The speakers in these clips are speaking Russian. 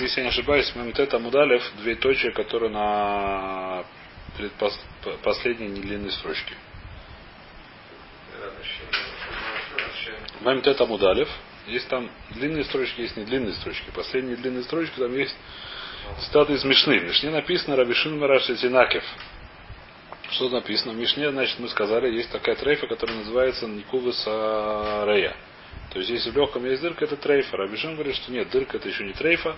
если я не ошибаюсь, Мемтет две точки, которые на предпос... последней недлинной строчке. Мемтет Амудалев. Есть там длинные строчки, есть не длинные строчки. Последние длинные строчки там есть цитаты из Мишны. В Мишне написано Рабишин Мараш Тинакев. Что написано? В Мишне, значит, мы сказали, есть такая трейфа, которая называется Никува Сарея. То есть, если в легком есть дырка, это трейфа. Рабишин говорит, что нет, дырка это еще не трейфа.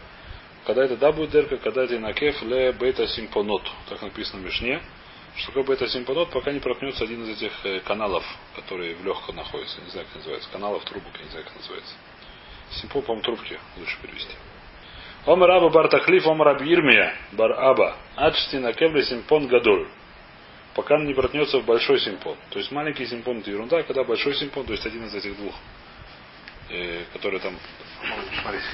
Когда это да будет дырка, когда это инакеф ле бета симпонот. Так написано в Мишне. Что такое бета симпонот, пока не проткнется один из этих э, каналов, которые в легком находятся. Не знаю, как называется. Каналов, трубок, я не знаю, как называется. Симпо, по трубки лучше перевести. Омар Аба бар Тахлиф, Омар Абирмия, бар Аба, Ачти на кевле симпон гадоль пока не проткнется в большой симпон. То есть маленький симпон это ерунда, а когда большой симпон, то есть один из этих двух, э, которые там. Смотрите.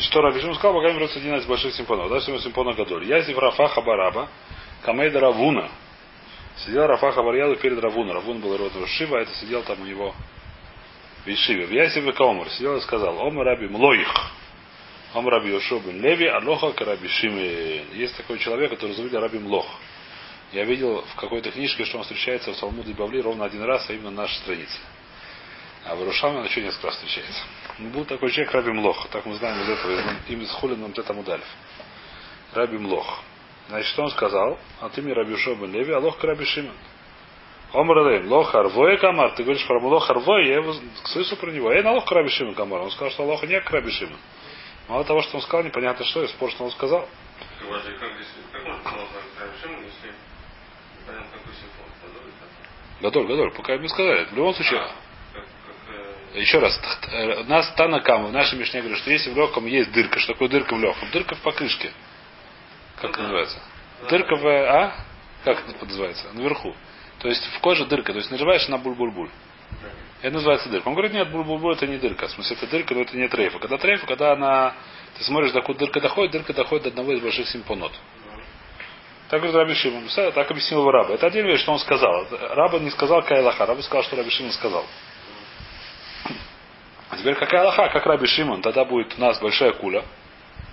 Что Рабишим сказал, пока берется один из больших симпонов. Да, сегодня симпона Гадоль. Язив Рафаха Бараба, Камейда Равуна. Сидел Рафаха Барьяду перед Равуна. Равун был род Шива, а это сидел там у него в Ишиве. В Ясиве Каомар сидел и сказал, Омар Раби Млоих. Омар Раби Йошобин Леви, Алоха Караби Шиме. Есть такой человек, который зовут Раби Млох. Я видел в какой-то книжке, что он встречается в Талмуде Бавли ровно один раз, а именно на нашей странице. А в Рушаме он еще несколько раз встречается. Был такой человек Раби Млох. Так мы знаем из этого, им из Хулин Тетам Удалев. Раби Млох. Значит, что он сказал? А ты мне Раби Шобен Леви, а лох Раби Шимон. Омр лох харвоя камар. Ты говоришь про лох харвоя, я его слышу про него. Я на лох Раби Шимон камар. Он сказал, что лоха не Раби Шимон. Мало того, что он сказал, непонятно что, и спор, что он сказал. Гадоль, Гадоль, пока мы сказали. В любом случае, еще раз, у нас Танакама в нашей Мишне говорит, что если в легком есть дырка, что такое дырка в легком? Дырка в покрышке. Как это называется? Дырка в, а? Как это называется? Наверху. То есть в коже дырка, то есть нажимаешь на буль-буль-буль. Это называется дырка. Он говорит, нет, буль-буль-буль это не дырка. В смысле, это дырка, но это не трейфа. Когда трейфа, когда она, ты смотришь, докуда дырка доходит, дырка доходит до одного из больших симпонот. Так говорит Раби Шимон. Так объяснил его Раба. Это отдельная вещь, что он сказал. Раба не сказал Кайлаха. Раба сказал, что Раби Шимон сказал. А теперь какая Аллаха, как Раби Шимон, тогда будет у нас большая куля,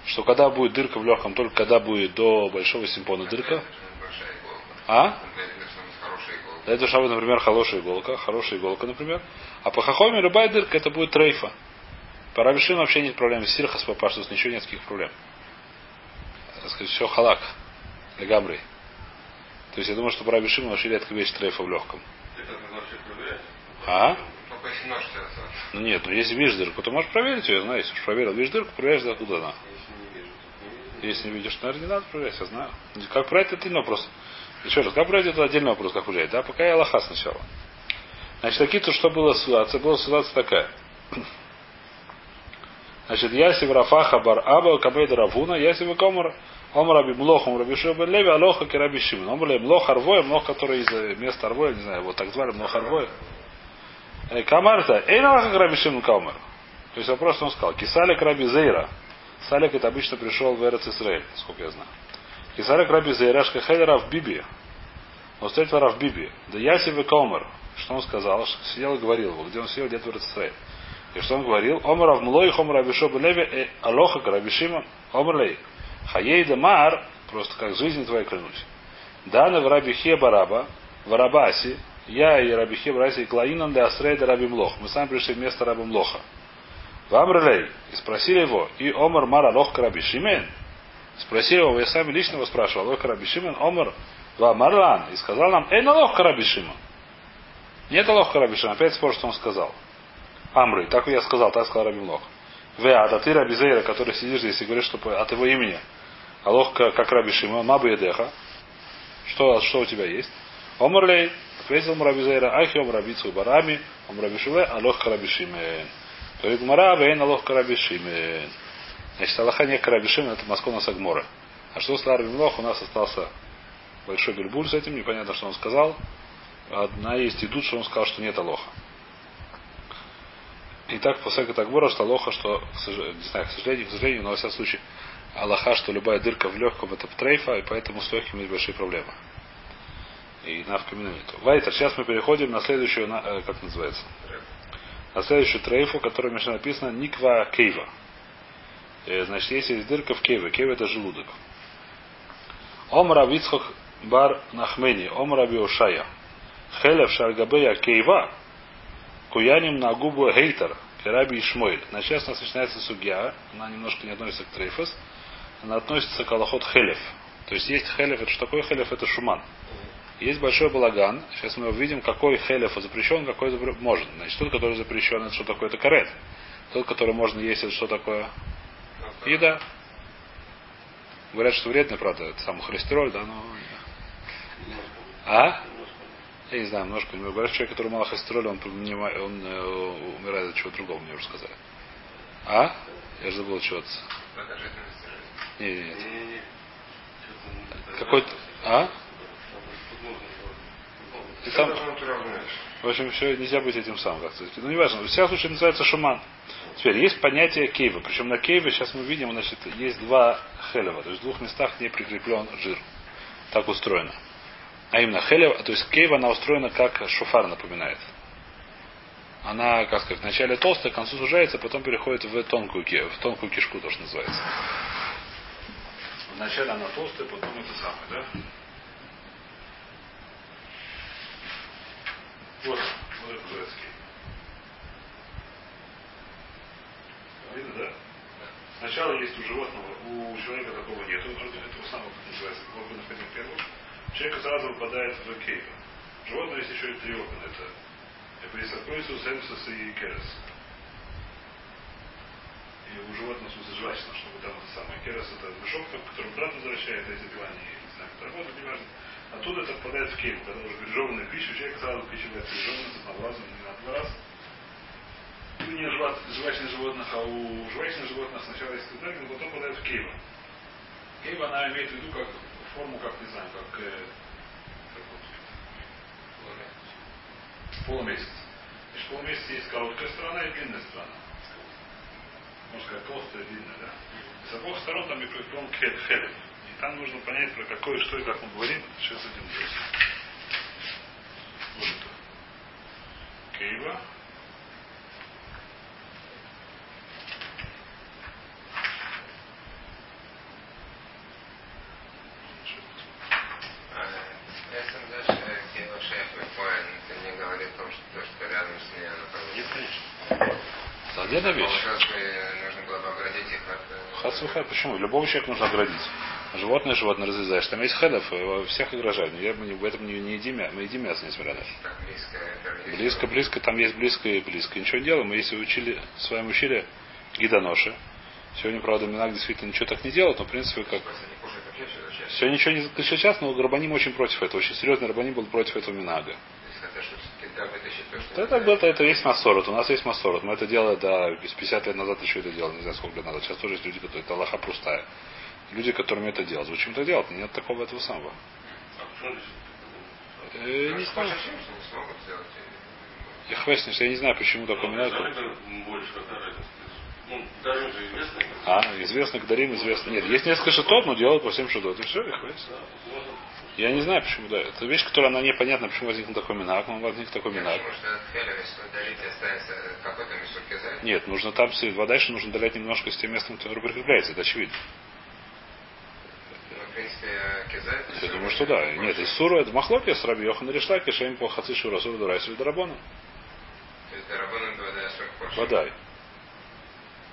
что когда будет дырка в легком, только когда будет до большого симпона дырка. А? Для этого шабы, например, хорошая иголка, хорошая иголка, например. А по хахоме любая дырка это будет трейфа. По Раби Шимону вообще нет проблем. С сирхас по паштус ничего нет таких проблем. Сказать, все халак. Легамрей. То есть я думаю, что по Раби Шимону вообще редко вещь трейфа в легком. А? Ну нет, ну если видишь дырку, то можешь проверить ее, я знаю, если уж проверил, видишь дырку, проверяешь, откуда она. Если не видишь, наверное, не надо проверять, я знаю. Как проверять, это отдельный вопрос. Еще раз, как проверять, это отдельный вопрос, как проверять, да? Пока я Аллаха сначала. Значит, такие то, что была ситуация? Была ситуация такая. Значит, Ясив Рафаха Бар Аба Кабейда Равуна, Ясив Комар, Омар Раби Млох, Омар Раби Шуба Леви, Алоха Кераби Шимон. Омар Раби Млох Арвоя, Млох, который из места Арвоя, не знаю, вот так звали, Млох Арвоя. Э, Камарта, эй налаха Раби Шимон Каумер. То есть вопрос он сказал. Кисалик Раби Зейра. Салик это обычно пришел в Эрец Исраиль, сколько я знаю. Кисалик Раби Зейра Шкахеля в Биби. Он встретил Рав Биби. Да Ясив и Каумер. Что он сказал? Что сидел и говорил его. Где он сидел, где-то в Эрец Исраиль. И что он говорил? Омар Авмлой, Хомар Абишоба Леви, э, Алоха Раби Шимон, Омар Лей. Хаей Мар, просто как жизнь твоя клянусь. Дана в Раби Хебараба, в Арабаси, я и Раби Хебраси Клаинан де Асрейда Раби Млох. Мы сами пришли вместо Раби Млоха. В Амрлей. И спросили его, и Омар Мара Лох Раби Шимен. Спросили его, я сами лично его спрашивал, Лох Раби Шимен, Омар Марлан. И сказал нам, эй, на Лох Раби Шимен. Нет Лох Раби Шимен. Опять спор, что он сказал. Амры. Так я сказал, так сказал Раби Млох. Веа, а ты Раби Зейра, который сидишь здесь и говоришь, что от его имени. Алох как Раби Шимон, Мабу Едеха. Что, что у тебя есть? Омрлей, ответил Мурабизейра, Ахи Омрабицу Барами, Омрабишуле, Алох Карабишимен. Говорит Мара, Вейн Алох Карабишимен. Значит, Аллаха не Карабишимен, это Маскона Сагмора. А что с Ларби Млох? У нас остался большой бельбуль с этим, непонятно, что он сказал. Одна есть идут, что он сказал, что нет Алоха. И так после Тагбора, что Алоха, что, не знаю, к сожалению, к сожалению, но во всяком случае, Аллаха, что любая дырка в легком это трейфа, и поэтому с легким есть большие проблемы. И навкамина нету. Вайтер, сейчас мы переходим на следующую, э, как называется? На следующую трейфу, которая между написано Никва Кейва. Э, значит, если есть дырка в Кейве. Кейва это желудок. Омра Вицхок Бар Нахмени, Омра Биошая. Хелев Шаргабея Кейва. Куяним на губу Гейтер. Кераби Ишмойль. Значит, сейчас у нас начинается судья. Она немножко не относится к трейфос. Она относится к Аллахот Хелев. То есть есть Хелев. Это что такое Хелев? Это шуман. Есть большой балаган. Сейчас мы увидим, какой хелев запрещен, какой запр... можно. Значит, тот, который запрещен, это что такое? Это карет. Тот, который можно есть, это что такое? Еда. Говорят, что вредно, правда, это сам холестероль, да, но... А? Я не знаю, немножко не говорят, человек, который мало холестероля, он, он э, умирает от чего другого, мне уже сказали. А? Я же забыл чего-то. Не, не, нет. Какой-то... А? И там... В общем, все нельзя быть этим самым, как сказать. Ну, не важно. В всяком случае, называется шуман. Теперь, есть понятие кейва. Причем на кейве, сейчас мы видим, значит, есть два хелева. То есть в двух местах не прикреплен жир. Так устроено. А именно хелев, то есть кейва, она устроена как шофар напоминает. Она, как сказать, вначале толстая, к концу сужается, потом переходит в тонкую, в тонкую кишку, то, что называется. Вначале она толстая, потом это самое, да? Вот, вот это турецкий. Видно, да? Сначала есть у животного, у человека такого нет, он этого самого, как называется, органов один первого. Человек сразу выпадает в кейва. Животное есть еще и три органа. Это Эприсакойсус, Эмсус и Керес. И у животного, в смысле, желательно, чтобы там это самое Керес, это мешок, который брат возвращает, а если пивание, не знаю, как работает, неважно. Оттуда это попадает в кейм, когда уже пережеванная пища, человек сразу пережеванная, с однообразом, не на два раза. Не жвачных животных, а у жвачных животных сначала есть китай, но потом попадает в кейва. Кейва, она имеет в виду как форму, как, не знаю, как, э, как вот, полумесяц. Значит, полумесяц есть короткая сторона и длинная сторона. Можно сказать, толстая и длинная, да? С обоих сторон там и прикреплен хелев. Там нужно понять, про какое, что и как мы говорим. Сейчас один. Вот это. Кейва. Нет, конечно. Это отдельная вещь. Нужно было бы оградить их Хацуха, почему? Любого человека нужно оградить. Животное животное разрезаешь. Там есть хедов, всех угрожают. Я, мы в этом не, не едим, мы едим мясо, несмотря на это. Близко, близко, там есть близко и близко. Ничего не делаем. Мы если учили, с вами учили гидоноши. Сегодня, правда, Минак действительно ничего так не делает, но в принципе как... Все ничего не сейчас, но Гарбаним очень против этого. Очень серьезный Гарбаним был против этого Минага. Это, это, это есть массорот. У нас есть массорот. Мы это делали, да, 50 лет назад еще это делали, не знаю, сколько лет назад. Сейчас тоже есть люди, которые это Аллаха простая люди, которым это делают. Зачем это делать? Нет такого этого самого. Э, не знаю. Я хвастаюсь, я не знаю, почему так упоминают. А, известно Дарим, известно. Нет, есть несколько шатов, но делают по всем шатов. И все, и хватит. Я не знаю, почему, да. Это вещь, которая она непонятна, почему возник такой минак, но возник такой минак. Нет, нужно там, вода еще нужно удалять немножко с тем местом, которое прикрепляется, это очевидно принципе, Я думаю, что да. Нет, из Суру это Махлоки с Раби Йохан Решлаки, Шейм по Хаци Шура Суру Дурайс или Дарабона. То есть Дарабона Водай.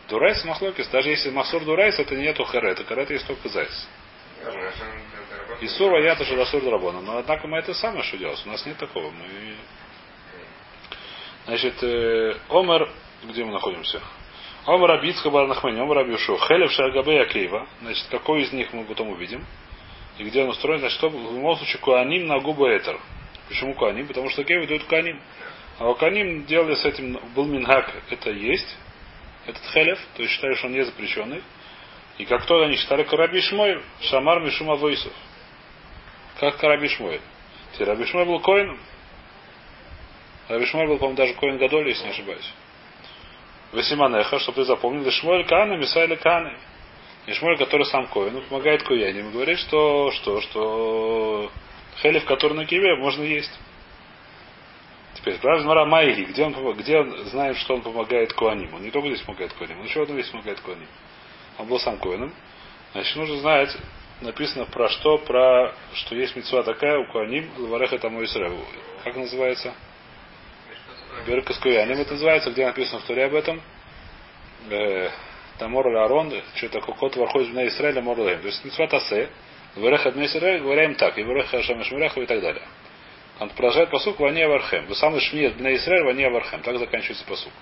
Дурайс Махлокис, даже если Масур Дурайс, это нету Харе, это Харе, есть только Зайс. И Сура я тоже Расур Дарабона. Но однако мы это самое что делать. У нас нет такого. Мы... Значит, э, Омер, где мы находимся? Омар Абицка Барнахмани, Омар Абишу. Хелев Шагабе Акейва. Значит, какой из них мы потом увидим. И где он устроен, значит, что в любом случае Куаним на губу Этер. Почему Куаним? Потому что Кеви дают Куаним. А Куаним делали с этим, был Мингак, это есть, этот хелев, то есть считали, что он не запрещенный. И как то они считали Караби Шмой, Шамар Мишума Войсов. Как Караби Шмой. Раби был коином. Раби был, по-моему, даже коин Гадоль, если не ошибаюсь. Васиманеха, чтобы ты запомнил, Шмоль Кана, Мисайля Каны. И Шмоль, который сам коин, он помогает Куяним, говорит, что, что, что хелев, который на киве, можно есть. Теперь, правда, Мара Майли, где он, где он знает, что он помогает Куаним? Он не только здесь помогает Куаним, он еще одно здесь помогает Куаним. Он был сам Коином. Значит, нужно знать, написано про что, про что есть мецва такая у Куаним, Лавареха тому Исраеву. Как называется? Беркас Куяним это называется, где написано в Туре об этом. Э, Тамор Арон, что такое кот вархой на Израиля Морлаем. То есть мецва Тасе, Лавареха Дмей Исраиль, говорим так, и Вареха Шамеш и так далее. Он продолжает посук Ване Вархем. Вы самый шмиет Бней Израиль Ване Вархем. Так заканчивается посук.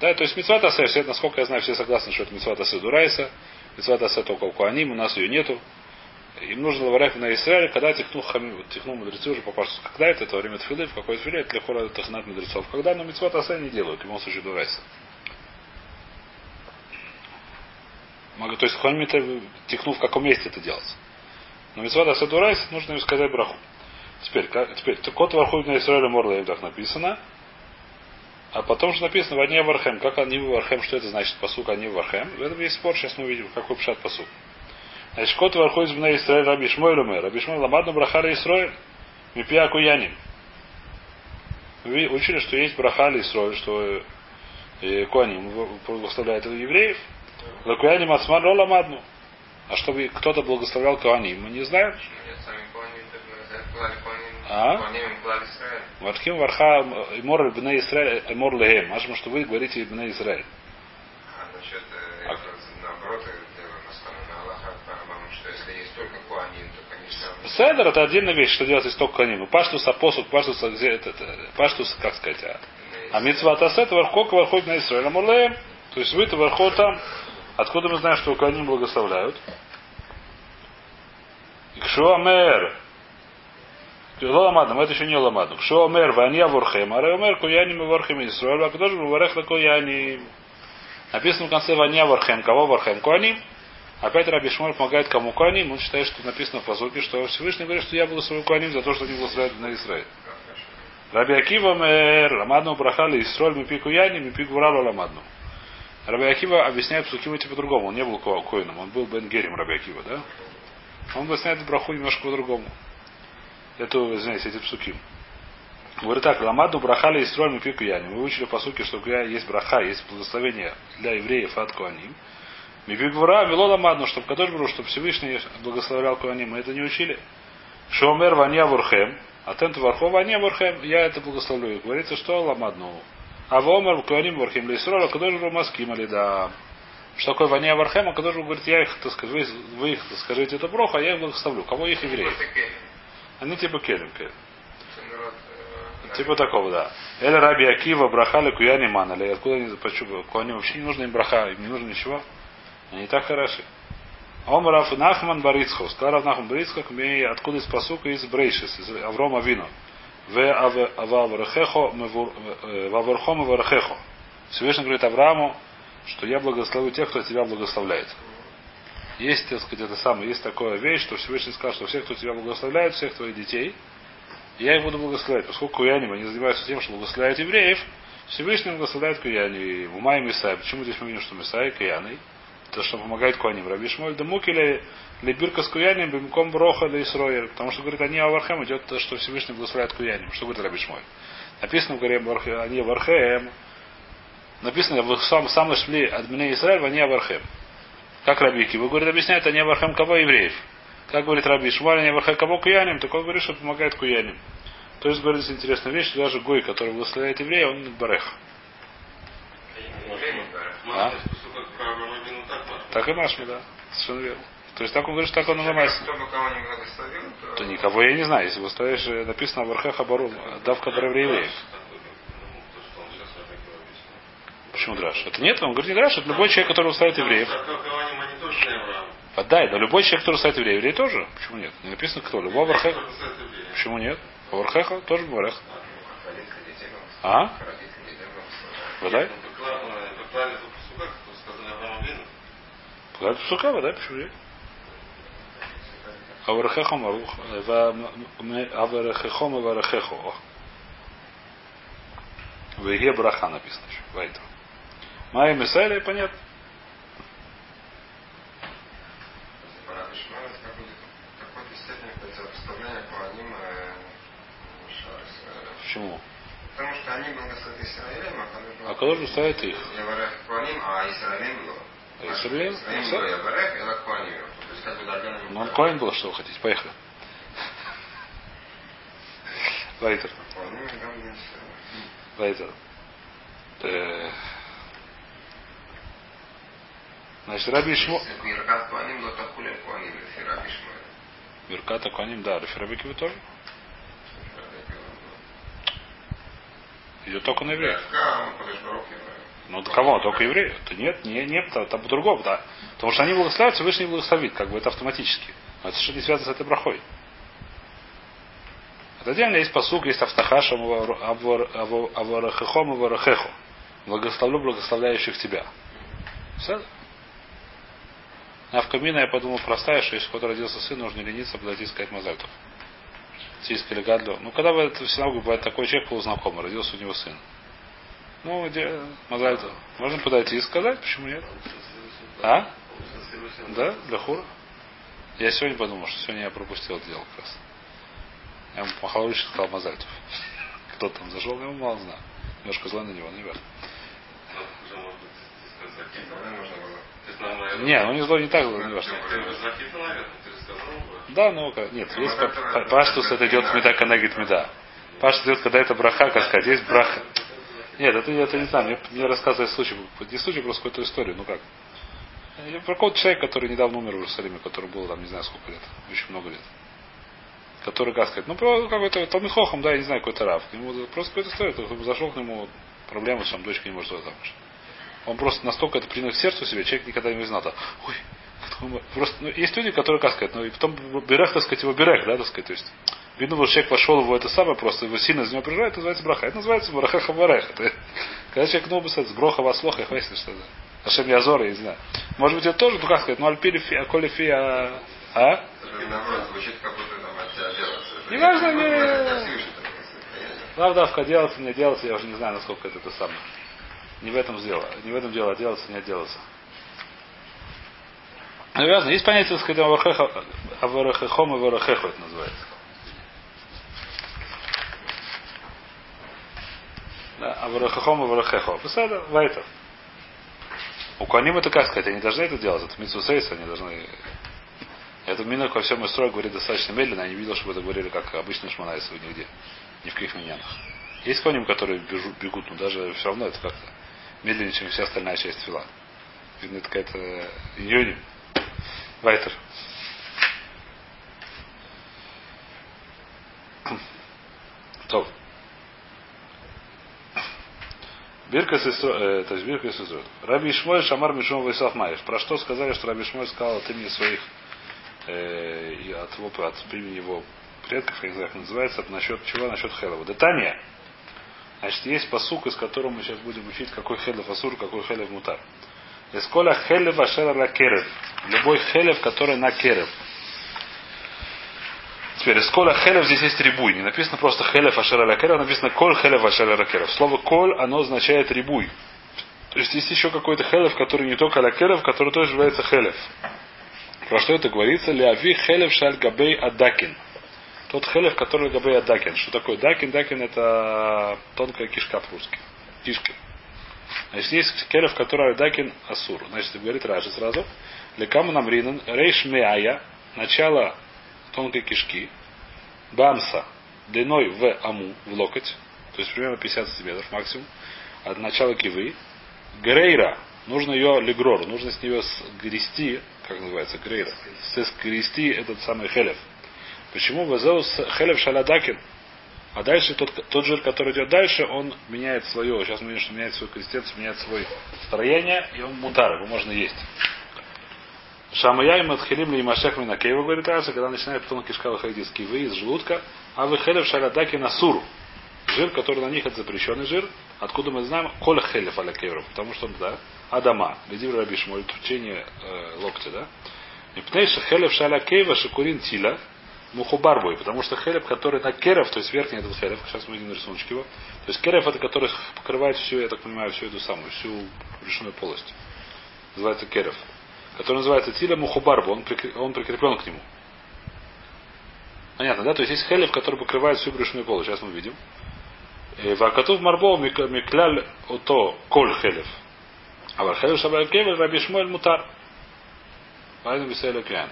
Да, то есть Митцва Тасе, все, насколько я знаю, все согласны, что это Митцва Тасе Дурайса. Митцва Тасе только у Куаним, у нас ее нету. Им нужно лаварях на Израиле, когда технул, хами, технул мудрецы уже попал, когда это, это время тфилы, в какой тфиле, это легко технат мудрецов. Когда, но Митцва Тасе не делают, в любом случае Дурайса. Могу, то есть Хуаним это технул в каком месте это делать. Но Митцва Тасе Дурайса нужно им сказать браху. Теперь, теперь, кот вархует на Израиле Морла, так написано. А потом же написано Ване Вархем. Как они Вархем, что это значит посук они Вархем? В этом есть спор, сейчас мы увидим, какой пшат посук. Значит, кот Вархует на Израиль Раби Шмой Лумер. Раби Ламадну Брахали Исроэль. Мипия Куянин. Вы учили, что есть Брахали Исроэль, что э, Куаним благословляет евреев. Лакуяним Ацман Ламадну. А чтобы кто-то благословлял Куаним, мы не знаем. А? Вархим варха мор бне Израиль, мор лехем. Машма, что вы говорите бне Израиль. А насчет, а... наоборот. Седер это отдельная вещь, что делать из только Куаним. Паштус апосуд, паштус, где это, паштус, как сказать, а, а митцва тасет вархок вархот на Израиль, мор лехем. То есть вы-то вархот там, откуда мы знаем, что Куаним благословляют? То есть ламадам, это еще не ламадам. что омер ванья ворхем, а омер куяним и ворхем и Исруэль, а куда же варех лакуяним? Написано в конце ванья ворхем, кого ворхем? Куаним. Опять Раби Шмур помогает кому Куаним. Он считает, что написано в посылке, что Всевышний говорит, что я буду свою Куаним за то, что они благословляют на Израиль. Раби Акива мэр, ламадну брахали Исроль, мы пику яни, мы пику вралу ламадну. Раби Акива объясняет псуким эти по-другому. Он не был коином, он был Бен Герем Раби Акива, да? Он объясняет браху немножко по-другому эту, извиняюсь, эти псуки. Говорит так, Ламаду брахали и строим пику яни. Мы учили по сути, что есть браха, есть благословение для евреев от Куаним. Мипигвура вело ламадну, чтобы Кадош Бру, чтобы Всевышний благословлял Куаним. Мы это не учили. Шомер ваня вурхем, а тент вархо ваня вурхем, я это благословлю. говорится, что ламадну. А вомер Куаним вурхем лейсрол, а Кадош Бру маским али да. Что такое ваня вархем, а Кадош говорит, я их, так сказать, вы, вы их скажите это броху, а я их благословлю. Кого их евреев? Они типа келем, келем. Типа такого, да. Эля Раби Акива, брахали куяни манали. Откуда они, почему? Куани вообще не нужно им браха, им не нужно ничего. Они так хороши. Омрав Нахман Барицхов. Сказал Рав Нахман Барицхов, откуда из посука из Брейшис, из Аврома Вино. В Авархехо, Ваверхом Вархехо. Всевышний говорит Аврааму, что я благословлю тех, кто тебя благословляет. Есть, так сказать, это самое, есть такая вещь, что Всевышний сказал, что всех, кто тебя благословляет, всех твоих детей, я их буду благословлять. Поскольку куяним, они занимаются тем, что благословляют евреев, Всевышний благословляет куяни. В Умай Мисай. Почему здесь мы видим, что Мисай куяны? То, что помогает куаним. Раби Шмоль да мукили лебирка с куяним бимком броха да Исроер. Потому что, говорит, они Авархем идет то, что Всевышний благословляет куяним. Что говорит Раби Шмоль? Написано в горе они Авархем. Написано в самом самом шли от Израиль, они Авархем. Как Раби Кива говорит, объясняет, они Авархам кого евреев. Как говорит Раби Шмаль, они Авархам кого куяним, так он говорит, что помогает куяним. То есть говорит здесь интересная вещь, что даже Гой, который благословляет еврея, он барех. А? Так и Машми, да. Совершенно верно. То есть так он говорит, что так он называется. Кто бы кого не благословил, то... то никого я не знаю. Если вы ставишь, написано в Археха Барум, давка про евреев. Почему драш? Это нет, он говорит не драш, это любой человек, который устраивает евреев. Подай, но любой человек, который ставит еврей, еврей тоже. Почему нет? Не написано кто. Любого Вархеха. Почему нет? Вархеха тоже Варех. А? Подай. Подай псука, подай, почему нет? Авархехом, авархехом, авархехо. В Иге Браха написано еще. Вайтер. Майя Мисайля, понятно. Почему? Потому что они благословят Израилем, а А же ставит их? А Израилем его. А Израилем? Ну, он Коин был, что вы хотите. Поехали. Вайтер. Вайтер. Значит, Раби Шмо... Биркат Куаним, да, Реферабики вы тоже? Идет только на евреев. Ну, да кого? Только евреев? То нет, не, нет, там, по-другому, да. Потому что они благословляют, Всевышний благословит, как бы это автоматически. Но это совершенно не связано с этой брахой. Это отдельно есть посук, есть автахашам, аварахехом, аварахехо. Благословлю благословляющих тебя. Все? А в камина я подумал простая, что если кто-то родился сын, нужно не лениться, подойти и сказать. Сиска или гадлю. Ну, когда в в синагоге бывает такой человек полузнакомый, родился у него сын. Ну, где мазальтов. Можно подойти и сказать, почему нет? А? Да, для хура. Я сегодня подумал, что сегодня я пропустил это дело как раз. Я ему махал ручкой, сказал Мазальтов. Кто там зашел, я ему мало знаю. Немножко зла на него, наверное. Не, ну не зло не так было, не важно. Да, ну нет, есть па- па- паштус, это идет меда канагит меда. Паштус идет, когда это браха, как сказать, есть браха. Нет, это, это не знаю, мне, мне рассказывает случай, не случай, просто какую-то историю, ну как. Я Про какого-то человека, который недавно умер в Иерусалиме, который был там, не знаю, сколько лет, очень много лет. Который, как сказать, ну, про какой-то Талмихохом, да, я не знаю, какой-то рав. Ему просто какая-то история, зашел к нему, проблема, что там дочка не может выйти замуж. Он просто настолько это принял к сердцу себе, человек никогда не знал, ой, просто, ну, есть люди, которые, как сказать, ну, и потом берех, так сказать, его берех, да, так сказать, то есть, видно, что человек вошел в это самое, просто его сильно из него переживает, это называется браха. Это называется браха хаварех. Когда человек, ну, с броха вас лоха, я хвастаюсь, что это. Ашем Язора, я не знаю. Может быть, это тоже, ну, как сказать, ну, альпили фи, а коли фи, а, а? Делается. Не- такое состояние. Лавдавка делаться, не делаться, я уже не знаю, насколько это, это самое. Не в этом дело. Не в этом дело, а делаться, не отделаться. Наверное, есть понятие, так сказать, аварахехом и аварахехо это называется. Да, аварахехом и аварахехо. Посада, вайтер. У Куаним это как сказать, они должны это делать, это митсусейс, они должны... Это Минок во всем строй говорит достаточно медленно, я не видел, чтобы это говорили как обычные шманайсы нигде. Ни в каких миньянах. Есть Куаним, которые бежу- бегут, но даже все равно это как-то медленнее, чем вся остальная часть фила. Видно, это какая-то иньоним. Вайтер. Топ. Бирка э, то есть Бирка Сисро. Раби Ишмой Шамар Мишум Вайсав Маев. Про что сказали, что Раби Ишмой сказал от имени своих э, от, от имени его предков, я не знаю, как называется, насчет чего, насчет Хелова. Детания. Значит, есть посук, из которого мы сейчас будем учить, какой Хелев Асур, какой Хелев Мутар. Эсколя Хелев Ашера Ла Керев. Любой Хелев, который на Керев. Теперь, Эсколя Хелев здесь есть рибуй. Не написано просто Хелев Ашера Ла Керев, написано Коль Хелев Ашера Ла Керев. Слово Коль, оно означает рибуй. То есть есть еще какой-то Хелев, который не только Ла Керев, который тоже является Хелев. Про что это говорится? Леави Хелев Шаль Габей Адакин. Тот Хелев, который Габей Адакин. Что такое Дакин? Дакин это тонкая кишка по-русски. Кишка. Значит, есть Келев, который Адакин Асур. Значит, говорит Раджи сразу. Лекаму намринан рейш меая, начало тонкой кишки, бамса, длиной в аму, в локоть, то есть примерно 50 сантиметров максимум, от начала кивы, грейра, нужно ее легрор, нужно с нее сгрести, как называется, грейра, сгрести этот самый хелев. Почему Вазеус хелев шаладакин? А дальше тот, тот жир, который идет дальше, он меняет свое, сейчас мы видим, что меняет свою консистенцию, меняет свое строение, и он мутар, его можно есть. Шамая и Матхилим ли Машех Минакеева, говорит Раша, когда начинает тонкая кишка выходить из кивы, из желудка, а вы хелев шарадаки на суру. Жир, который на них это запрещенный жир. Откуда мы знаем? Коля хелев аля кевров. Потому что, да, Адама, Ледив Раби Шмоль, тучение э, локтя, да. И пнейша хелев шаля кейва шакурин тиля, мухубарбой, потому что хелев, который на керев, то есть верхний этот хелев, сейчас мы видим на рисуночке его, то есть керев это который покрывает всю, я так понимаю, всю эту самую, всю брюшную полость. Называется керев. Который называется тиля мухубарбу, он, прикреп, он прикреплен к нему. Понятно, да? То есть есть хелев, который покрывает всю брюшную полость. Сейчас мы видим. Вакатув марбо микляль ото коль хелев. А вархелев шабай кевель раби шмуэль мутар. Поэтому бисейля клян.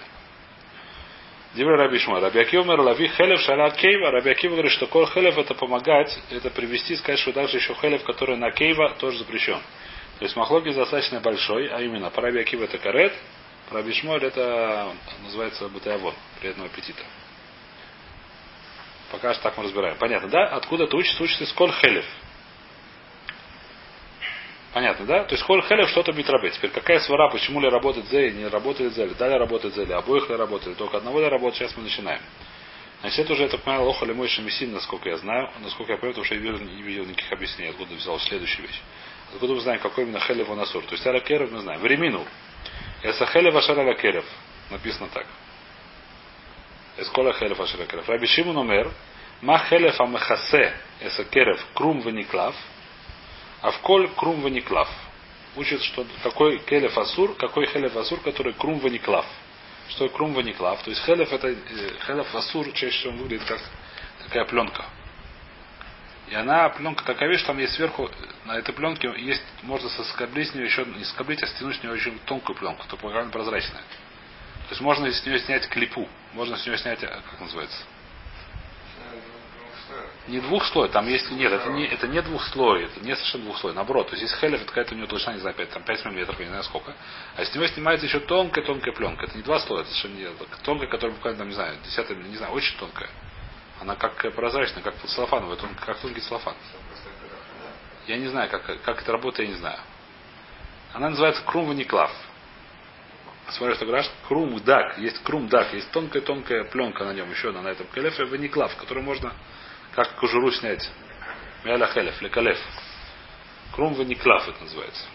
Дивра Раби Шмуэль. Раби Акива мэр лави хелев шаля кейва. Раби Акива говорит, что кол хелев это помогать, это привести, сказать, что дальше еще хелев, который на кейва, тоже запрещен. То есть махлоги достаточно большой, а именно по Раби Акива это карет, по Раби Шмуэль это называется бытаявон. Приятного аппетита. Пока что так мы разбираем. Понятно, да? Откуда это учится? Учится из коль хелев. Понятно, да? То есть коль хелев что-то битрабе. Теперь какая свара, почему ли работает зели, не работает зели, дали работает зели, обоих ли работает, только одного ли работает, сейчас мы начинаем. Значит, это уже, я так понимаю, лоха ли мой шамисин, насколько я знаю, насколько я понимаю, потому что я видел, не видел никаких объяснений, откуда взял следующую вещь. Откуда мы знаем, какой именно хелев он асур. То есть аля керев мы знаем. Времину. Эса хелев ашар аля керев. Написано так. Эскола хелев ашар аля керев. Раби Шимон ма хелев амехасе эса керев крум вениклав, а в коль крум ваниклав. Учит, что какой келев асур, какой хелев асур, который крум ваниклав. Что крум ваниклав. То есть хелев это хелев асур, чаще всего выглядит как такая пленка. И она, пленка такая вещь, там есть сверху, на этой пленке есть, можно соскоблить с нее еще, не скоблить, а стянуть с нее очень тонкую пленку, то прозрачная. То есть можно с нее снять клипу, можно с нее снять, как называется, не двухслой, там есть, нет, это не, это не двухслой, это не совершенно двухслой, наоборот, то есть есть хелев, это какая-то у него толщина, не знаю, 5, там 5 миллиметров, я не знаю сколько, а с него снимается еще тонкая-тонкая пленка, это не два слоя, это совершенно не, тонкая, которая буквально, там, не знаю, десятая, не знаю, очень тонкая. Она как прозрачная, как целлофановая, как тонкий целлофан. Я не знаю, как, как это работает, я не знаю. Она называется крум ваниклав. Смотришь, что говоришь, крум дак, есть крум дак, есть тонкая-тонкая пленка на нем, еще одна на этом келефе, ваниклав, которую можно как кожуру снять. Мяля хелев, лекалев. Крум ваниклав это называется.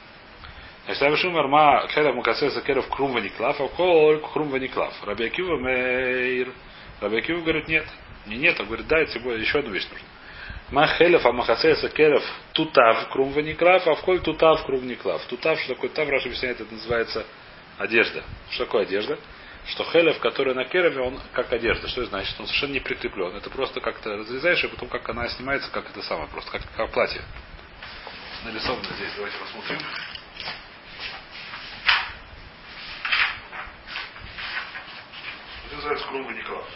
Значит, Абишум Арма Хелев Мукасеса Керов Крум Ваниклав, а Коль Крум Ваниклав. Рабиакива Мейр. Рабиакива говорит, нет. Не нет, а говорит, да, тем более еще одну вещь нужно. Махелев Амахасеса Керов Тутав Крум Ваниклав, а в Коль Тутав Крум Ваниклав. Тутав, что такое Тав, Раша объясняет, это называется одежда. Что такое одежда? Что хелев, который на кереве, он как одежда. Что это значит? Он совершенно не прикреплен. Это просто как-то разрезаешь, и потом как она снимается, как это самое, просто как, как платье. Нарисовано здесь. Давайте посмотрим. Это называется крумба Николаев.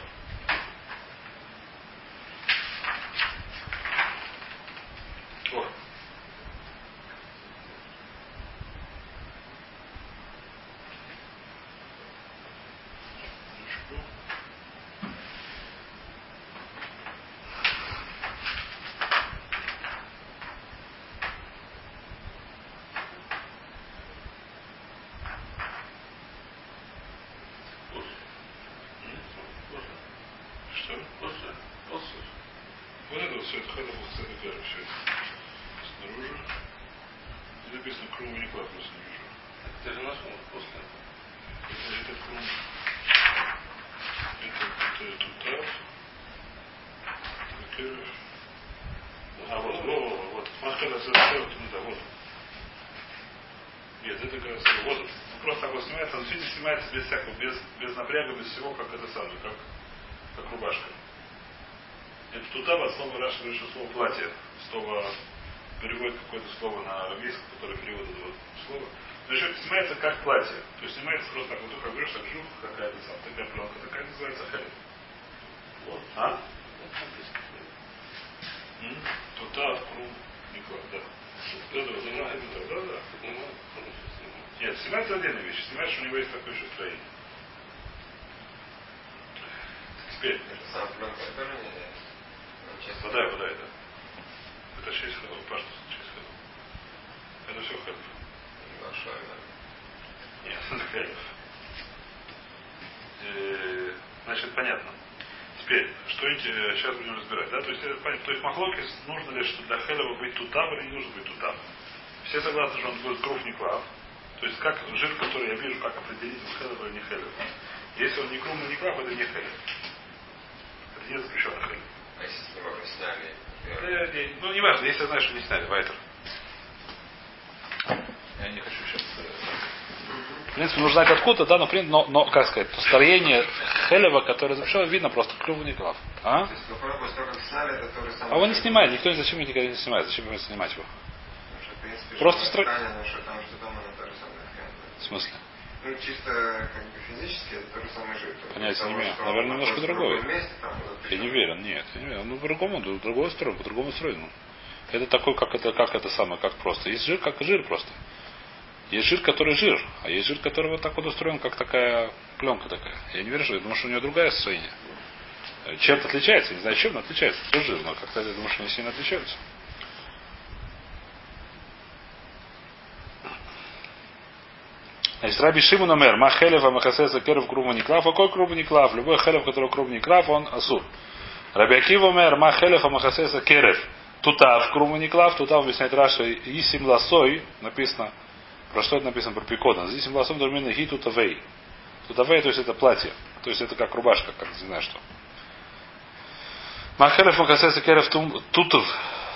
О. Что? После? После. Вот это вот все, это хелев сцены первый, все это. Снаружи. И написано крум не клав, просто не вижу. Ты же нашел после. Это, это крум. Это, это тутав. Это керев. А вот, вот, вот, вот. Махкада совершенно туда, вот. Нет, это как раз вот. он. Ну, просто так вот снимается, без всякого, без, без напряга, без всего, как это самое, как, как рубашка. Это туда от слова Раша что слово платье. Слово переводит какое-то слово на арамейском, которое переводит этого слова. Но еще снимается как платье. То есть снимается просто так, вот как говоришь, так жух, какая-то сам, такая пленка, такая называется хель. Вот. А? Туда, крум, Николай, да, да, да, да, да. Нет, снимается отдельная вещь. Снимаешь, у него есть такое еще строение. Теперь. Сам не Честно. Вода, вода это. Это 6 ходов, пашта 6 ходов. Это все ходов. Небольшой, да. Нет, это хелев. Значит, понятно. Теперь, что сейчас будем разбирать, да? То есть, это то есть махлокис, нужно ли, что для хелева быть тутав или не нужно быть тутав. Все согласны, что он будет круг не клав. То есть, как жир, который я вижу, как определить, он хелев или не хелев. Если он не крум и не клав, это не хелев. Это не запрещенный хелев. А если с него сняли? Э, не- Ну, не важно, если я знаю, что не сняли, Вайтер. Я не хочу сейчас. В принципе, нужно знать откуда, да, но, но, но как сказать, построение Хелева, которое запрещено, видно просто клюву не клав. А? То есть вопрос, после того, как сняли, это то же самое. А его не снимает, никто зачем никогда не снимает, зачем его снимать его? Потому что, в принципе, Просто что В смысле? Ну, чисто как бы физически это то же самое жир. Понятия не имею. Наверное, немножко другое. месте, там Я не уверен, нет, я не уверен. Ну, по-другому, другой строй, по-другому устроено. Это такой, как это, как это самое, как просто. Есть жир, как жир просто. Есть жир, который жир, а есть жир, который вот так вот устроен, как такая пленка такая. Я не верю, что я думаю, что у нее другое строение. Э, Чем-то отличается, не знаю, чем, но отличается. Тоже жир, но как-то я думаю, что они сильно отличаются. Значит, Раби Шимон Омер, ма хелев амахасеса керев крума никлав, а кой крума никлав? Любой хелев, который крума никлав, он асур. Раби Акива Омер, ма хелев амахасеса керев. Тутав крума никлав, тутав объясняет Раша, исим ласой, написано, про что это написано, про пикодан. Здесь им ласом дурмина хи тутавей. Тутавей, то есть это платье. То есть это как рубашка, как не знаю что. Махелев Макасеса Керев Тутов.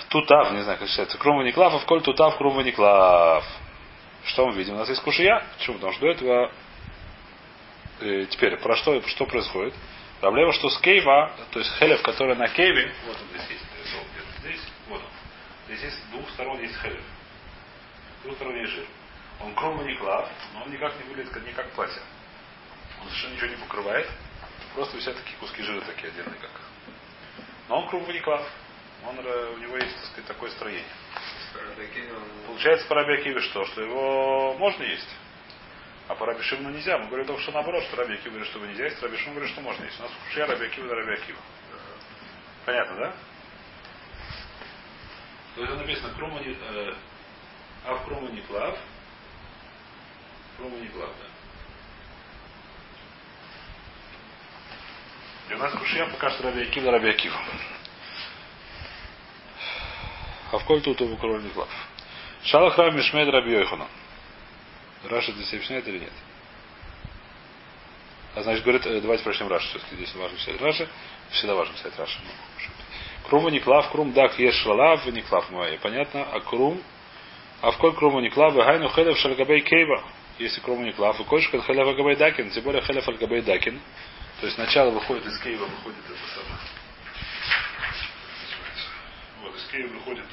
Тутав, не знаю, как читается. Крума Никлав, а в коль Тутав, Крума Никлав. Что мы видим? У нас есть кушия. Почему? Потому что до этого э, теперь про что, что происходит? Проблема, что с кейва, то есть хелев, который на кейве, вот он здесь есть, здесь, вот он. Здесь есть с двух сторон есть хелев. С двух сторон есть жир. Он крума никлав, но он никак не выглядит не как платье. Он совершенно ничего не покрывает. Просто висят такие куски жира такие отдельные, как. Но он круглый клав. Он, э, у него есть, так сказать, такое строение. Получается по Раби Акиве что? Что его можно есть. А по Раби Шимону нельзя. Мы говорим только что наоборот, что Раби Акива говорит, что его нельзя есть, Раби Шимон говорит, что можно есть. У нас кушья Раби Акива да Раби Акива. Понятно, да? То есть написано Крума не, э, а в Крума не клав. Крума не клав, да. И у нас кушья пока что Раби Акива, Раби Акива. А в коль тут у король не клав. Шалахрам Мишмед Раби Йохана. Раша здесь объясняет или нет? А значит, говорит, э, давайте прочтем Раша. Все-таки здесь важно писать Раша. Всегда важно писать Раша. Крума не клав, крум дак еш шалав, не клав моя. Понятно? А крум, а в коль круму не клав, гайну хелев шальгабей кейва. Если круму не клав, и кольшка хелев агабей дакин, тем более хелев агабей дакин. То есть сначала выходит из кейва, выходит это самое. Из кейва выходит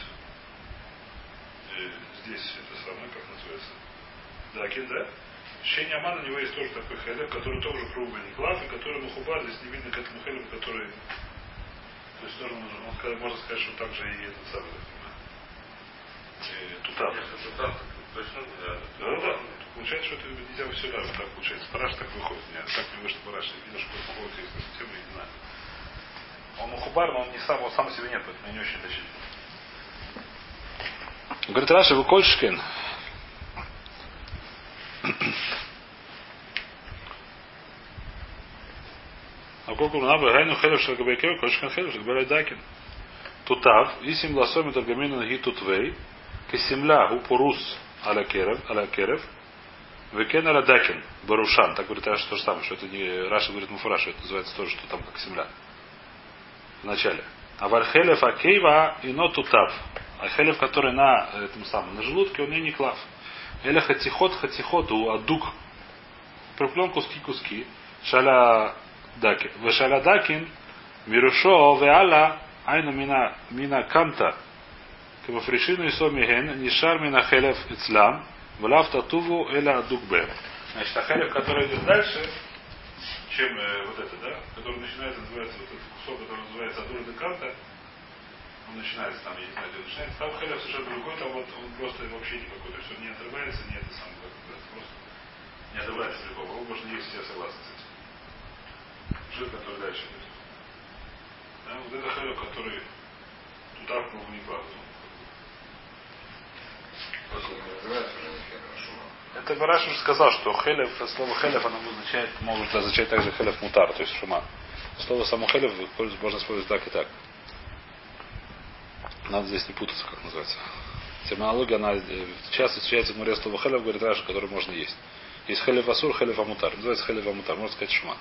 э, здесь это самое, как называется, да? Ощущение Амана у него есть тоже такой хелев, который тоже круглый не клав, и который мухубар, здесь не видно к этому хелеву, который то есть тоже можно, он сказать- можно сказать, что также и этот самый э, тутав. Если тут так, точно, да. Да, да. Получается, что это нельзя сюда, вот так получается. Параш так выходит. Нет, так не вышло параш. Видно, что выходит есть совсем не знаю. Он мухубар, но он не сам, он сам себе нет, поэтому не очень тащить. Говорит, Раша, вы Кольшкин. А колку набы гайну хелев шагабайкев, Кольшкин хелев шагабай дакин. Тутав, исим ласоми таргамину наги тутвей, кесимля гу порус аля керев, аля керев, векен аля дакин, барушан. Так говорит Раша то же самое, что это не Раша говорит муфара, что это называется тоже, что там как земля. В начале. А вархелев акейва и но тутав. А хелев, который на этом самом, на желудке, он и не клав. Эля хатихот хатихот у адук. Проплен куски-куски. Шаля дакин. Вешаля дакин мирушо веала айну мина, мина камта. Кемафришину и сомиген нишар мина хелев ицлам. Влав татуву эля адук бе. Значит, а хелев, который идет дальше, чем э, вот это, да, который начинается, называется вот этот кусок, который называется Адура де Канта, он начинается там, я не знаю, где он начинается, там хелев совершенно другой, там вот он просто вообще никакой, то есть он не отрывается, не это самое, называется, просто не отрывается целиком, он можно есть, я согласен с этим. Жир, который дальше идет. Да, вот это хелев, который туда в кругу не кладут. Просто не называется уже нихера шума. Это Бараш уже сказал, что хелев, слово хелев, оно означает, может означать также хелев мутар, то есть шума. Слово само хелев можно использовать так и так. Надо здесь не путаться, как называется. Терминология, она э, часто встречается в Гморе слова חלב, говорит Раши, который можно есть. Есть חלב אסור, חלב המותר. Называется חלב המותר. Можно сказать שומן.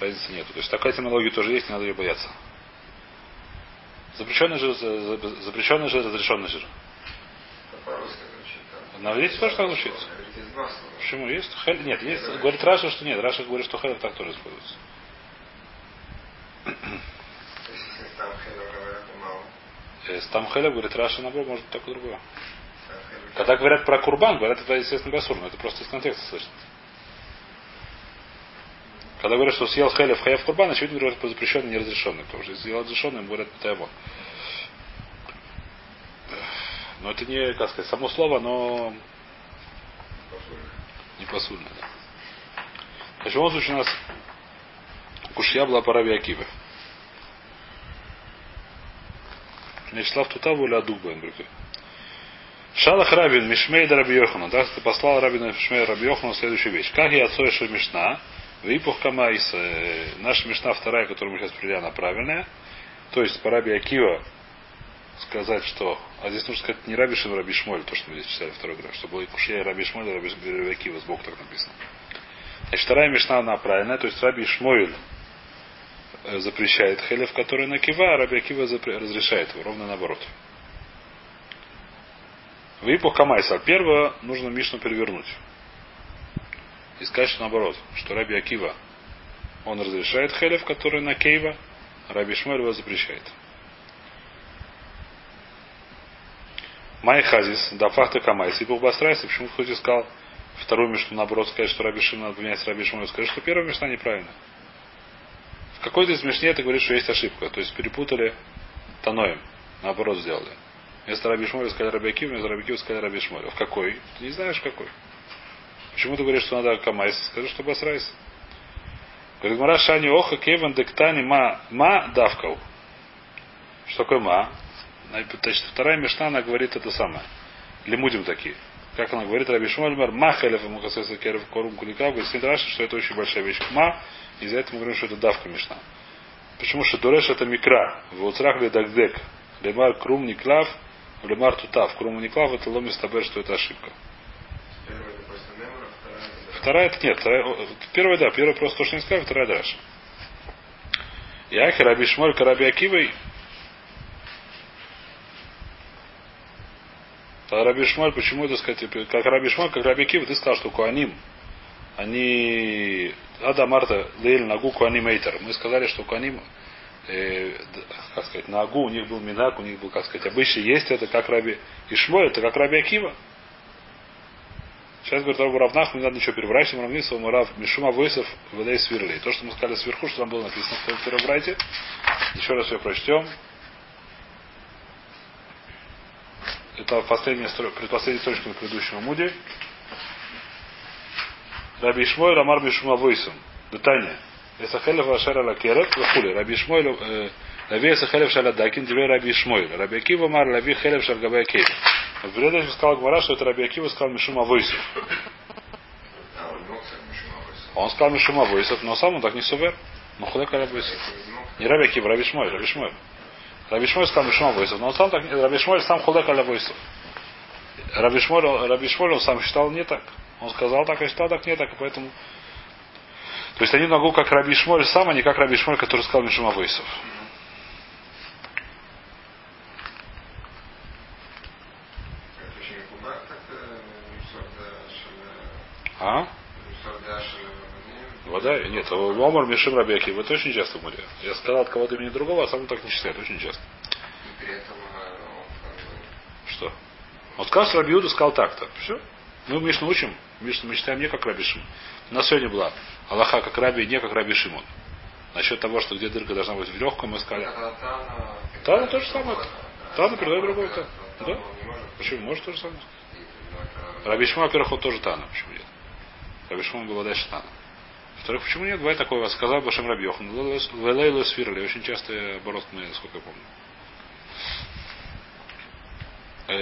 Разницы нету. То есть такая терминология тоже есть, не надо ее бояться. Запрещенный жир, запрещенный жир, разрешенный жир. На есть тоже так звучит? Почему есть? Хель, нет, есть. Говорит Раши, что нет. Раши говорит, что חלב так тоже используется. Там хелев говорит Раша наоборот, может быть такое другое. Когда говорят про курбан, говорят это естественно басур, но это просто из контекста слышно. Когда говорят, что съел хелев хаяв курбан, очевидно говорят по запрещенный, неразрешенный. Потому что съел разрешенный, говорят таямон. Но это не, как сказать, само слово, но не посульно. Да. Значит, в любом случае у нас кушья была Раби Акиве. Мечслав Тутаву или Адуба, Шалах Рабин Мишмей да Раби Йохану. Да, ты послал Рабина Мишмей Раби Йохану следующую вещь. Как я отцой Мишна, Випух Камайс, э, наша Мишна вторая, которую мы сейчас привели, она правильная. То есть по Раби Акива сказать, что... А здесь нужно сказать не Раби Шим, Раби Шмоль, то, что мы здесь читали второй граф, что было Кушья Раби Шмоль, Раби, Акива, сбоку так написано. Значит, вторая Мишна, она правильная, то есть Раби Шмойль э, запрещает хелев, который на кива, а Раби Акива разрешает его, ровно наоборот. В Камайса. Первое нужно Мишну перевернуть. И сказать, что наоборот, что Раби Акива, он разрешает хелев, который на Кейва, а Раби Шмель его запрещает. Май Хазис, да факта Камайс, и почему хоть и сказал вторую Мишну, наоборот, сказать, что Раби Шим надо поменять с Раби Шмель, скажи, что первая Мишна неправильно. В какой-то из Мишне ты говоришь, что есть ошибка, то есть перепутали Таноем, наоборот сделали. Вместо Раби Шмоля сказали Раби Акив, вместо Раби Акива сказали Раби Шмоля. В какой? Ты не знаешь какой. Почему ты говоришь, что надо Камайс? Скажи, что Басрайс. Говорит, Мара Шани Оха Кеван Дектани Ма Ма Давкал. Что такое Ма? Значит, вторая мешна, она говорит это самое. Лимудим такие. Как она говорит, Раби Шмоль Мар Ма Хелев Мухасеса Керев Корум Куликав, говорит Раши, что это очень большая вещь. Ма, и за это мы говорим, что это давка мешна. Почему? Что Дуреш это микра. В Уцрах Дагдек. Лемар Крум Никлав, Лемар Тутав. Крум Никлав это ломис табер, что это ошибка. Вторая это нет. Первая да, первая просто то, что не сказали, вторая дальше. Яхи Раби Шмоль Караби Акивой. А Раби Шмоль, почему это сказать, как Раби Шмоль, как Раби Акива, ты сказал, что Куаним, они Ада Марта Лейль Нагу Куаним Эйтер. Мы сказали, что Куаним э, как сказать, на Агу у них был Минак, у них был, как сказать, обычно есть это, как Раби Ишмой, это как Раби Акива. Сейчас говорит Рабу Равнах, не надо ничего переворачивать, Равнисов, Мурав, Мишума Войсов, Валей Свирлей. То, что мы сказали сверху, что там было написано в первом брате. Еще раз все прочтем. Это последняя, предпоследняя строчка на предыдущем Амуде. Раби Ишмой, Рамар Мишума Войсом. Детание. Эсахелев Ашера Лакерев, Вахули. Раби Ишмой, Лави Эсахелев Шаладакин, Две Раби Ишмой. Раби Акива Мар, Лави Хелев Шаргабай Кейв. В предыдущем сказал Гмара, что это Раби Акива сказал Мишума Войсов. Он сказал Мишума Войсов, но сам он так не сувер. Но куда Раби? Не Раби Акива, Раби Шмой, Раби Шмой. Раби Шмой сказал Мишума Войсов, но он сам так, Раби Шмой сам худак аля Войсов. Раби Шмой, Раби Шмой он сам считал не так. Он сказал так, а считал так не так, и поэтому то есть они могу как Раби Шмоль сам, а не как Раби Шмоль, который сказал Мишума Войсов. А? Вода? Нет, Омар Мишим Рабиаки. Это очень часто в море. Я сказал от кого-то имени другого, а сам так не считает. Очень часто. Что? Он сказал, что Рабиуда сказал так-то. Все. Мы Мишну учим. Мишну мы читаем не как Раби Шимон. У нас сегодня была Аллаха как Раби, не как Раби Шимон. Насчет того, что где дырка должна быть в легком, мы сказали. Тана то же самое. Тана передай другой то. Да? Почему? Может то же самое. Раби Шимон, во-первых, он тоже Тана. Почему нет? Раби Шимон был дальше Тана. Во-вторых, почему нет? Бывает такое, сказал Башем Рабьехан. Велейлу Сфирли. Очень часто оборот насколько я помню.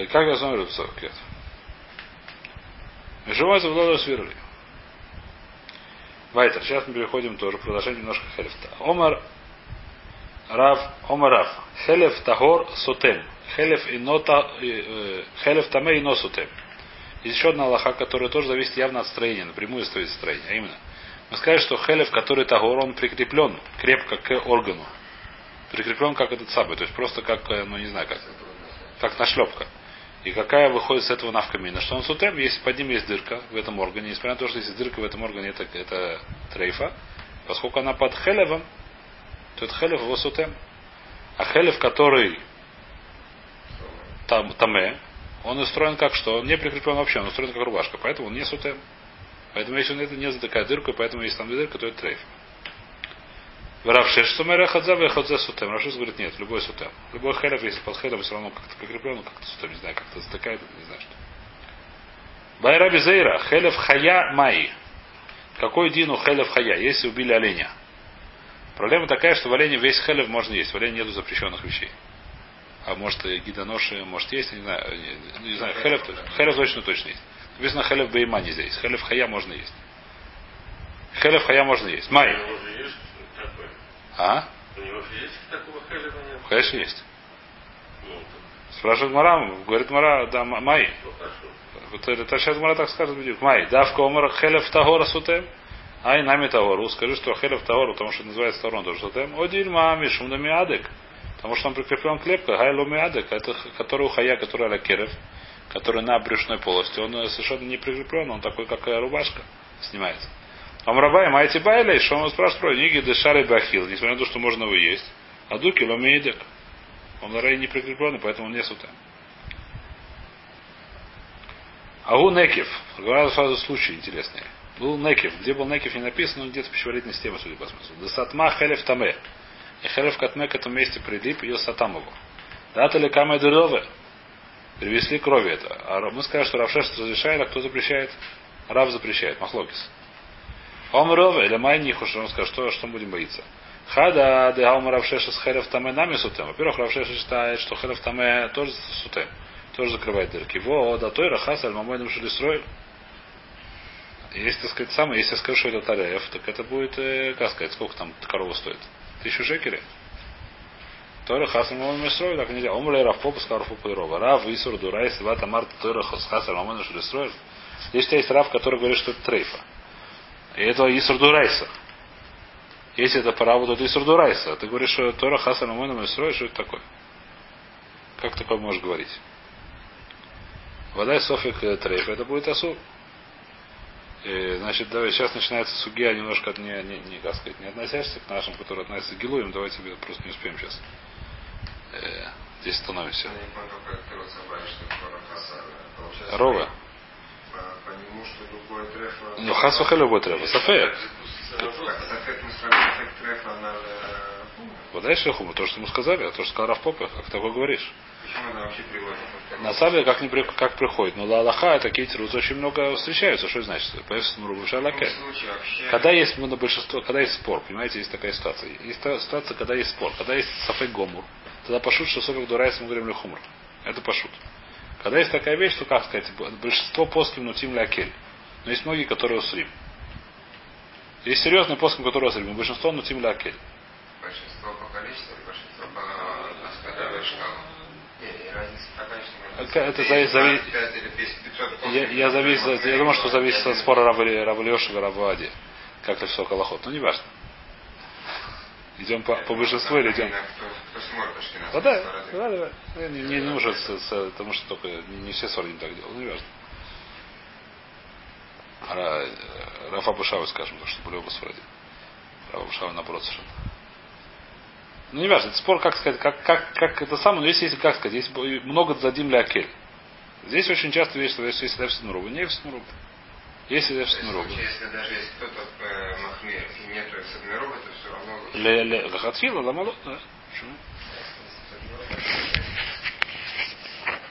Как я знаю, Мишумойса в лоду свирли. Вайтер. Сейчас мы переходим тоже. Продолжение немножко хелефта. Омар Рав, Омар Рав. Хелев Тагор Сутем. Хелев и нота, э, Хелев Таме и Носутем. Есть еще одна Аллаха, которая тоже зависит явно от строения, напрямую стоит строение. А именно, мы скажем, что Хелев, который Тагор, он прикреплен крепко к органу. Прикреплен как этот самый, то есть просто как, э, ну не знаю, как, как нашлепка. И какая выходит с этого навкамина? Что он сутем, если под ним есть дырка в этом органе, несмотря на то, что если дырка в этом органе, это, это трейфа, поскольку она под хелевом, то это хелев его сутем. А хелев, который там, таме, он устроен как что? Он не прикреплен вообще, он устроен как рубашка, поэтому он не сутем. Поэтому если он это не затыкает дырку, поэтому если там дырка, то это трейф. Равшеш сумера хадзава и хадзе сутем. Равшеш говорит, нет, любой сутем. Любой хелев, если под хелем все равно как-то прикреплен, ну как-то сутем, не знаю, как-то затыкает, не знаю что. Байраби Зейра, хелев хая май. Какой дин у хелев хая, если убили оленя? Проблема такая, что в олене весь хелев можно есть. В олене нету запрещенных вещей. А может и гидоноши, может есть, не знаю. Не, не знаю, хелев, хелев точно точно есть. Написано хелев бейма нельзя есть. Хелев хая можно есть. Хелев хая можно есть. Май. А? У него есть такого хелева нет? Конечно, есть. Ну, Спрашивает Мара, говорит Мара, да, Май. ну. Вот это сейчас Мара так скажет, будет. Май, давка умар хелев тагора сутем. Ай, нами тагору. Скажи, что хелев тагору, потому что называется Тарон тоже сутем. Один мами, шум миадек. Потому что он прикреплен клепка, хай ло миадек. Это который у хая, который аля керев, который на брюшной полости. Он э, совершенно не прикреплен, он такой, как э, рубашка снимается. Амрабай, майти байли, что он спрашивает ниги дешары бахил, несмотря на то, что можно его есть. А дуки ломеидек. Он на рай не прикрепленный, поэтому он не сутем. Агу Некев. Говорят сразу случай интересный. Был Некев. Где был Некев не написано, но где-то в пищеварительной системе, судя по смыслу. Десатма хелев таме. И хелев катме к этому месте прилип, ее сатам его. Дата ли камэ дырове. Привезли крови это. А мы скажем, что Равшеш разрешает, а кто запрещает? Рав запрещает. Махлокис. Омрове, или май ниху, что он скажет, что, что будем боиться. Хада, де аум Равшеша с херев таме нами сутем. Во-первых, Равшеша считает, что херев таме тоже сутем. Тоже закрывает дырки. Во, да той рахас аль мамойным шелестроил. Если, так сказать, самое, если я скажу, что это тарев, так это будет, э, как сказать, сколько там корова стоит? Тысячу шекелей. Тойра хасар мамойным шелестроил, так нельзя. Омрей равпоп, скарфу пойрова. Рав, Исур, Дурайс, Вата Марта, Тойра хасар мамойным шелестроил. Здесь есть рав, который говорит, что это трейфа. И это Исур Дурайса. Если это право, то это Исур Дурайса. Ты говоришь, что Тора Хасан Амоном Исроя, что это такое? Как такое можешь говорить? Вода и софик э, трейф, это будет асур. И, значит, давай, сейчас начинается сугия немножко не, не, не, как сказать, не относящихся к нашим, которые относятся к Гилуем. Давайте просто не успеем сейчас. Э, здесь становимся. Я не понял, как ты вот собрали, что такое хаса. Получается, Рова. По нему, что любой. Ну, трефа. На... э, хуму. Вот дальше хуму, то, что мы сказали, а то, что сказал Равпопа, как такое говоришь. На самом деле, как, не, при- как приходит. Но Лалаха, это кейтерус очень много встречаются. Что это значит? Любом случае, вообще... Когда есть ну, на большинство, когда есть спор, понимаете, есть такая ситуация. Есть ситуация, когда есть спор, когда есть сафек гомур, тогда пошут, что софек дурайс мы говорим лехумр. Это пошут. Когда есть такая вещь, то как сказать, большинство поским нутим лякель. Но есть многие, которые усрим. Есть серьезный поским, который усрим, но большинство нутим лякель. Большинство по количеству или большинство по шкале? Такая, что... может Это- зависит- зависит- 25 или 500 Я, я, завис, я думаю, что зависит от спора Рава Лешева и Рава Ади. Как это все колоход. Ну, не важно. Идем по, по большинству или идем? Да, да, да. Ну, Не, не, не нужно, с- с- потому что только не, не все сварим так делают. Ну, не важно. Ра, Рафа Бушава, скажем, потому что были оба сварим. Рафа Бушава наоборот совершенно. Ну, не важно, это спор, как сказать, как, как, как это самое, но если, если, как сказать, есть много задим для Акель. Здесь очень часто видишь, что если Левсин Мурубу, не Левсин Мурубу. Если даже шнурок. Если даже если кто-то э, махмир и нет садмиров, это все равно лучше. Ле-ле-ле. Лахатхила, ламалот, да. Почему?